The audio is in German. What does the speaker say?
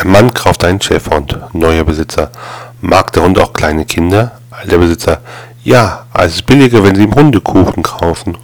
Ein Mann kauft einen Schäferhund. Neuer Besitzer. Mag der Hund auch kleine Kinder? Alter Besitzer. Ja, es ist billiger, wenn Sie ihm Hundekuchen kaufen.